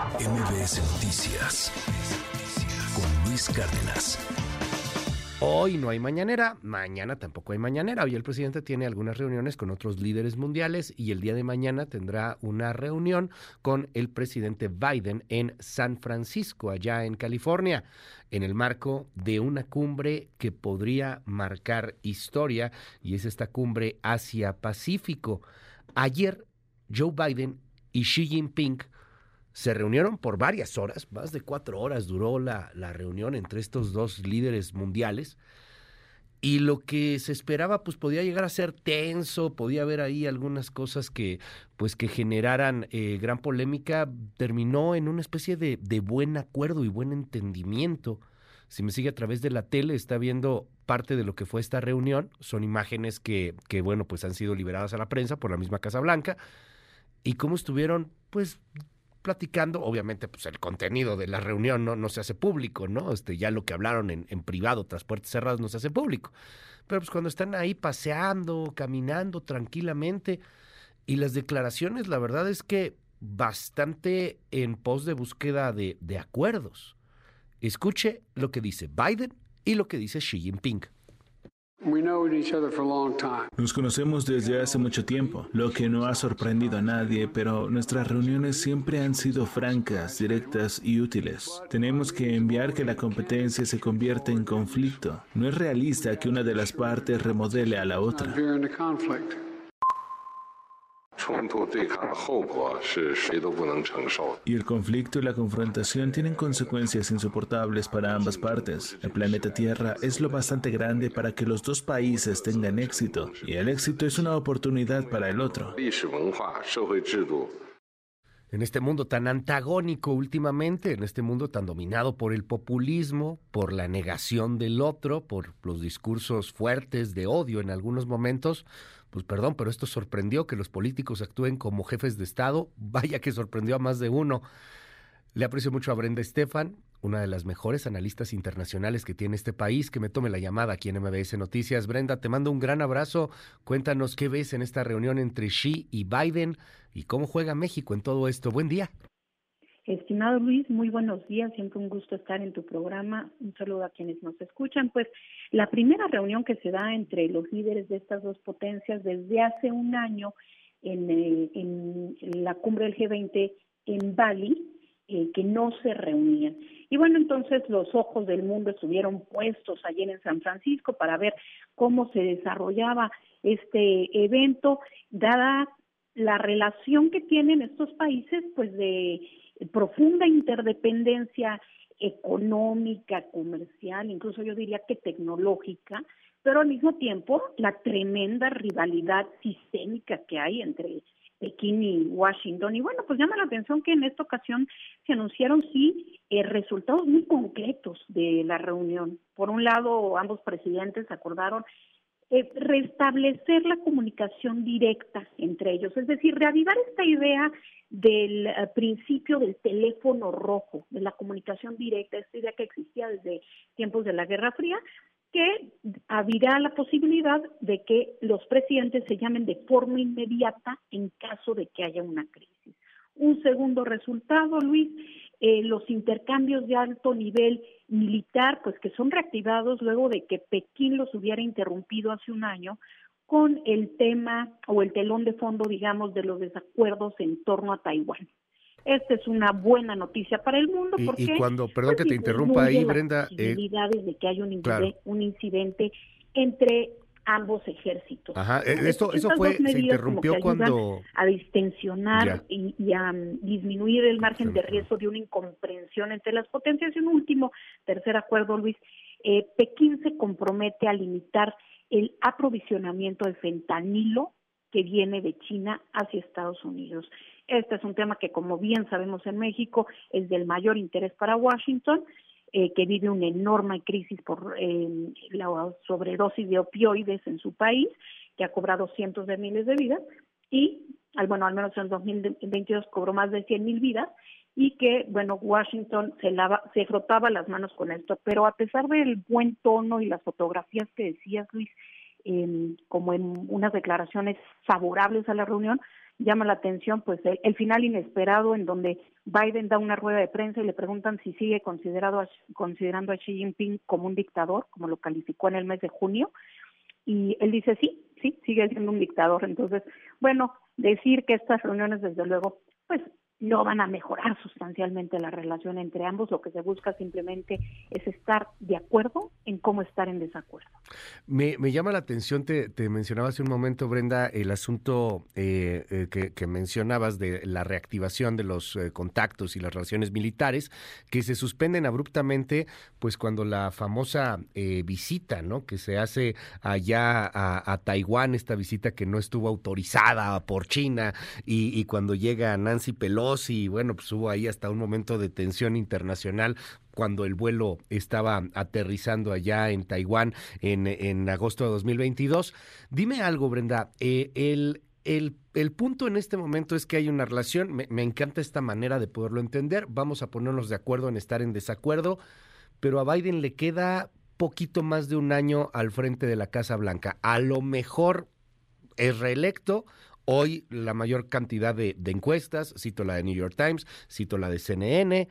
MBS Noticias con Luis Cárdenas. Hoy no hay mañanera, mañana tampoco hay mañanera. Hoy el presidente tiene algunas reuniones con otros líderes mundiales y el día de mañana tendrá una reunión con el presidente Biden en San Francisco, allá en California, en el marco de una cumbre que podría marcar historia y es esta cumbre Asia-Pacífico. Ayer Joe Biden y Xi Jinping se reunieron por varias horas, más de cuatro horas duró la, la, reunión entre estos dos líderes mundiales. Y lo que se esperaba, pues podía llegar a ser tenso, podía haber ahí algunas cosas que, pues, que generaran eh, gran polémica, terminó en una especie de, de buen acuerdo y buen entendimiento. Si me sigue a través de la tele, está viendo parte de lo que fue esta reunión. Son imágenes que, que, bueno, pues han sido liberadas a la prensa por la misma Casa Blanca. Y cómo estuvieron, pues, platicando, obviamente pues el contenido de la reunión no, no se hace público, ¿no? Este, ya lo que hablaron en, en, privado tras puertas cerradas no se hace público. Pero pues cuando están ahí paseando, caminando tranquilamente, y las declaraciones, la verdad es que bastante en pos de búsqueda de, de acuerdos. Escuche lo que dice Biden y lo que dice Xi Jinping. Nos conocemos desde hace mucho tiempo, lo que no ha sorprendido a nadie, pero nuestras reuniones siempre han sido francas, directas y útiles. Tenemos que enviar que la competencia se convierta en conflicto. No es realista que una de las partes remodele a la otra. Y el conflicto y la confrontación tienen consecuencias insoportables para ambas partes. El planeta Tierra es lo bastante grande para que los dos países tengan éxito, y el éxito es una oportunidad para el otro. En este mundo tan antagónico últimamente, en este mundo tan dominado por el populismo, por la negación del otro, por los discursos fuertes de odio en algunos momentos, pues perdón, pero esto sorprendió que los políticos actúen como jefes de Estado. Vaya que sorprendió a más de uno. Le aprecio mucho a Brenda Estefan, una de las mejores analistas internacionales que tiene este país, que me tome la llamada aquí en MBS Noticias. Brenda, te mando un gran abrazo. Cuéntanos qué ves en esta reunión entre Xi y Biden y cómo juega México en todo esto. Buen día. Estimado Luis, muy buenos días, siempre un gusto estar en tu programa. Un saludo a quienes nos escuchan. Pues la primera reunión que se da entre los líderes de estas dos potencias desde hace un año en, eh, en la cumbre del G20 en Bali, eh, que no se reunían. Y bueno, entonces los ojos del mundo estuvieron puestos ayer en San Francisco para ver cómo se desarrollaba este evento, dada la relación que tienen estos países, pues de profunda interdependencia económica, comercial, incluso yo diría que tecnológica, pero al mismo tiempo la tremenda rivalidad sistémica que hay entre Pekín y Washington. Y bueno, pues llama la atención que en esta ocasión se anunciaron sí eh, resultados muy concretos de la reunión. Por un lado, ambos presidentes acordaron eh, restablecer la comunicación directa entre ellos, es decir, reavivar esta idea del uh, principio del teléfono rojo, de la comunicación directa, esta idea que existía desde tiempos de la Guerra Fría, que abrirá la posibilidad de que los presidentes se llamen de forma inmediata en caso de que haya una crisis. Un segundo resultado, Luis, eh, los intercambios de alto nivel militar, pues que son reactivados luego de que Pekín los hubiera interrumpido hace un año con el tema o el telón de fondo, digamos, de los desacuerdos en torno a Taiwán. Esta es una buena noticia para el mundo porque... Y, cuando, perdón que te interrumpa ahí, Brenda... Eh, de que haya un, incidente, un incidente entre ambos ejércitos. Ajá, e, esto, eso fue, se interrumpió cuando... A distensionar y, y, a disminuir el margen de riesgo de una incomprensión entre las potencias. Y un último, tercer acuerdo, Luis, eh, Pekín se compromete a limitar el aprovisionamiento de fentanilo que viene de China hacia Estados Unidos. Este es un tema que, como bien sabemos en México, es del mayor interés para Washington eh, que vive una enorme crisis por eh, la sobredosis de opioides en su país, que ha cobrado cientos de miles de vidas, y bueno, al menos en 2022 cobró más de 100 mil vidas, y que, bueno, Washington se, lava, se frotaba las manos con esto, pero a pesar del buen tono y las fotografías que decías, Luis, eh, como en unas declaraciones favorables a la reunión, llama la atención pues el, final inesperado en donde Biden da una rueda de prensa y le preguntan si sigue considerado considerando a Xi Jinping como un dictador, como lo calificó en el mes de junio, y él dice sí, sí, sigue siendo un dictador. Entonces, bueno, decir que estas reuniones desde luego pues no van a mejorar sustancialmente la relación entre ambos, lo que se busca simplemente es estar de acuerdo en cómo estar en desacuerdo. Me, llama la atención, te, mencionaba hace un momento, Brenda, el asunto eh, eh, que, mencionabas de la reactivación de los eh, contactos y las relaciones militares, que se suspenden abruptamente, pues cuando la famosa visita, ¿no? Que se hace allá a, Taiwán, esta visita que no estuvo autorizada por China, y, y cuando llega Nancy Pelosi, y bueno, pues hubo ahí hasta un momento de tensión internacional cuando el vuelo estaba aterrizando allá en Taiwán en, en agosto de 2022. Dime algo, Brenda, eh, el, el, el, punto en este momento es que hay una relación, me, me, encanta esta manera de poderlo entender, vamos a ponernos de acuerdo en estar en desacuerdo, pero a Biden le queda poquito más de un año al frente de la Casa Blanca. A lo mejor es reelecto Hoy la mayor cantidad de, encuestas, cito la de New York Times, cito la de CNN,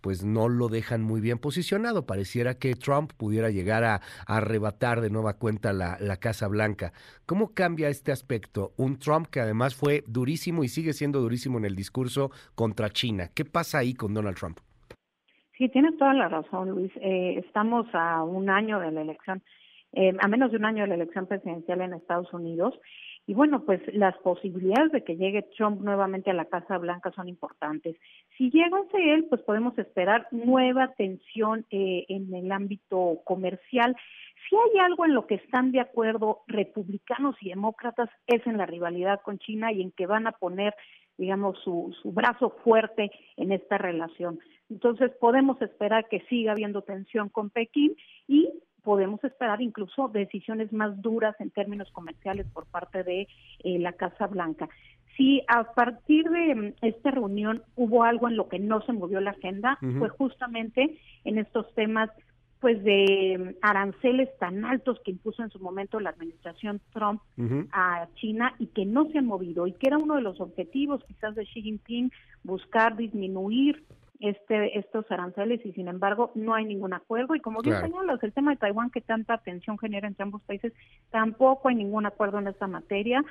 pues no lo dejan muy bien posicionado. Pareciera que Trump pudiera llegar a, arrebatar de nueva cuenta la, Casa Blanca. ¿Cómo cambia este aspecto? Un Trump que además fue durísimo y sigue siendo durísimo en el discurso contra China. ¿Qué pasa ahí con Donald Trump? Sí, tienes toda la razón, Luis. Eh, estamos a un año de la elección, eh, a menos de un año de la elección presidencial en Estados Unidos y bueno, pues las posibilidades de que llegue Trump nuevamente a la Casa Blanca son importantes. Si llegase él, pues podemos esperar nueva tensión eh, en el ámbito comercial. Si hay algo en lo que están de acuerdo republicanos y demócratas es en la rivalidad con China y en que van a poner, digamos, su, su brazo fuerte en esta relación. Entonces podemos esperar que siga habiendo tensión con Pekín y podemos esperar incluso decisiones más duras en términos comerciales por parte de eh, la Casa Blanca. Si a partir de mm, esta reunión hubo algo en lo que no se movió la agenda, fue justamente en estos temas pues de mm, aranceles tan altos que impuso en su momento la administración Trump a China y que no se han movido y que era uno de los objetivos quizás de Xi Jinping buscar disminuir este, estos aranceles y sin embargo no hay ningún acuerdo y como bien señalas, el tema de Taiwán que tanta atención genera entre ambos países, tampoco hay ningún acuerdo en esta materia.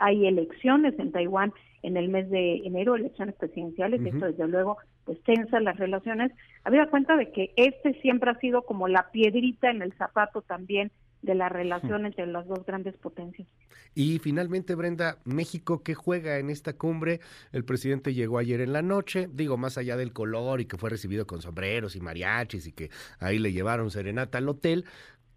Hay elecciones en Taiwán en el mes de enero, elecciones presidenciales, y esto desde luego pues tensa las relaciones. Había cuenta de que este siempre ha sido como la piedrita en el zapato también de la relación entre las dos grandes potencias. Y finalmente, Brenda, México, ¿qué juega en esta cumbre? El presidente llegó ayer en la noche, digo, más allá del color y que fue recibido con sombreros y mariachis y que ahí le llevaron serenata al hotel,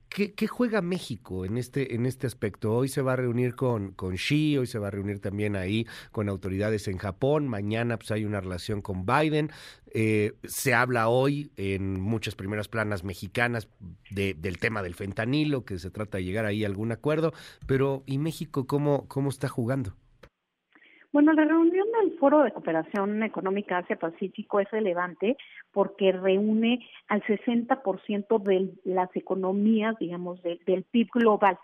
¿Qué, juega México en este, en este aspecto? Hoy se va a reunir con, con Xi, hoy se va a reunir también ahí con autoridades en Japón, mañana pues hay una relación con Biden. Eh, se habla hoy en muchas primeras planas mexicanas del tema del fentanilo, que se trata de llegar ahí a algún acuerdo, pero ¿y México cómo, cómo está jugando? Bueno, la reunión del Foro de Cooperación Económica Asia-Pacífico es relevante porque reúne al 60% de las economías, digamos, del PIB global.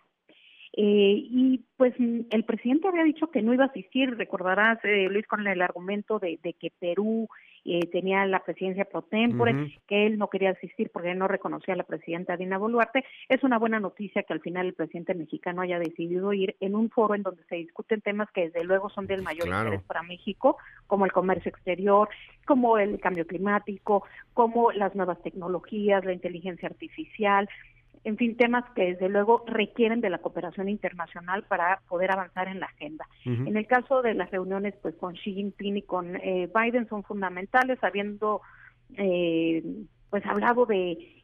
Eh, y pues el presidente había dicho que no iba a asistir, recordarás, eh, Luis, con el argumento de, de que Perú eh, tenía la presidencia pro tempore, que él no quería asistir porque no reconocía a la presidenta Dina Boluarte. Es una buena noticia que al final el presidente mexicano haya decidido ir en un foro en donde se discuten temas que desde luego son del mayor interés para México, como el comercio exterior, como el cambio climático, como las nuevas tecnologías, la inteligencia artificial, en fin, temas que desde luego requieren de la cooperación internacional para poder avanzar en la agenda. En el caso de las reuniones pues con Xi Jinping y con eh, Biden son fundamentales, habiendo eh, pues hablado de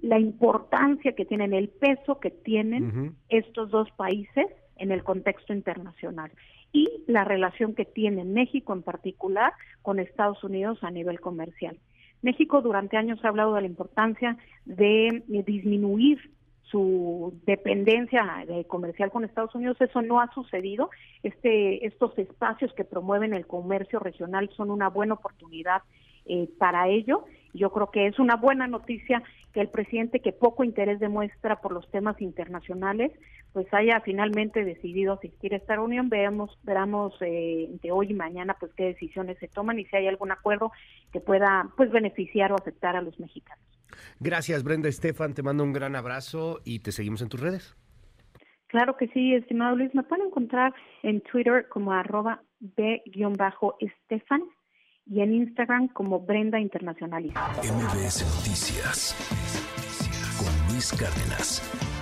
la importancia que tienen, el peso que tienen estos dos países en el contexto internacional y la relación que tiene México en particular con Estados Unidos a nivel comercial. México durante años ha hablado de la importancia de, disminuir su dependencia comercial con Estados Unidos, eso no ha sucedido. Este, estos espacios que promueven el comercio regional son una buena oportunidad eh, para ello. Yo creo que es una buena noticia que el presidente, que poco interés demuestra por los temas internacionales, pues haya finalmente decidido asistir a esta reunión. Veamos, veremos eh, de hoy y mañana pues qué decisiones se toman y si hay algún acuerdo que pueda pues beneficiar o afectar a los mexicanos. Gracias Brenda Estefan, te mando un gran abrazo y te seguimos en tus redes. Claro que sí, estimado Luis, me pueden encontrar en Twitter como arroba b-estefan y en Instagram como Brenda Internacionalista. MBS Noticias con Luis Cárdenas.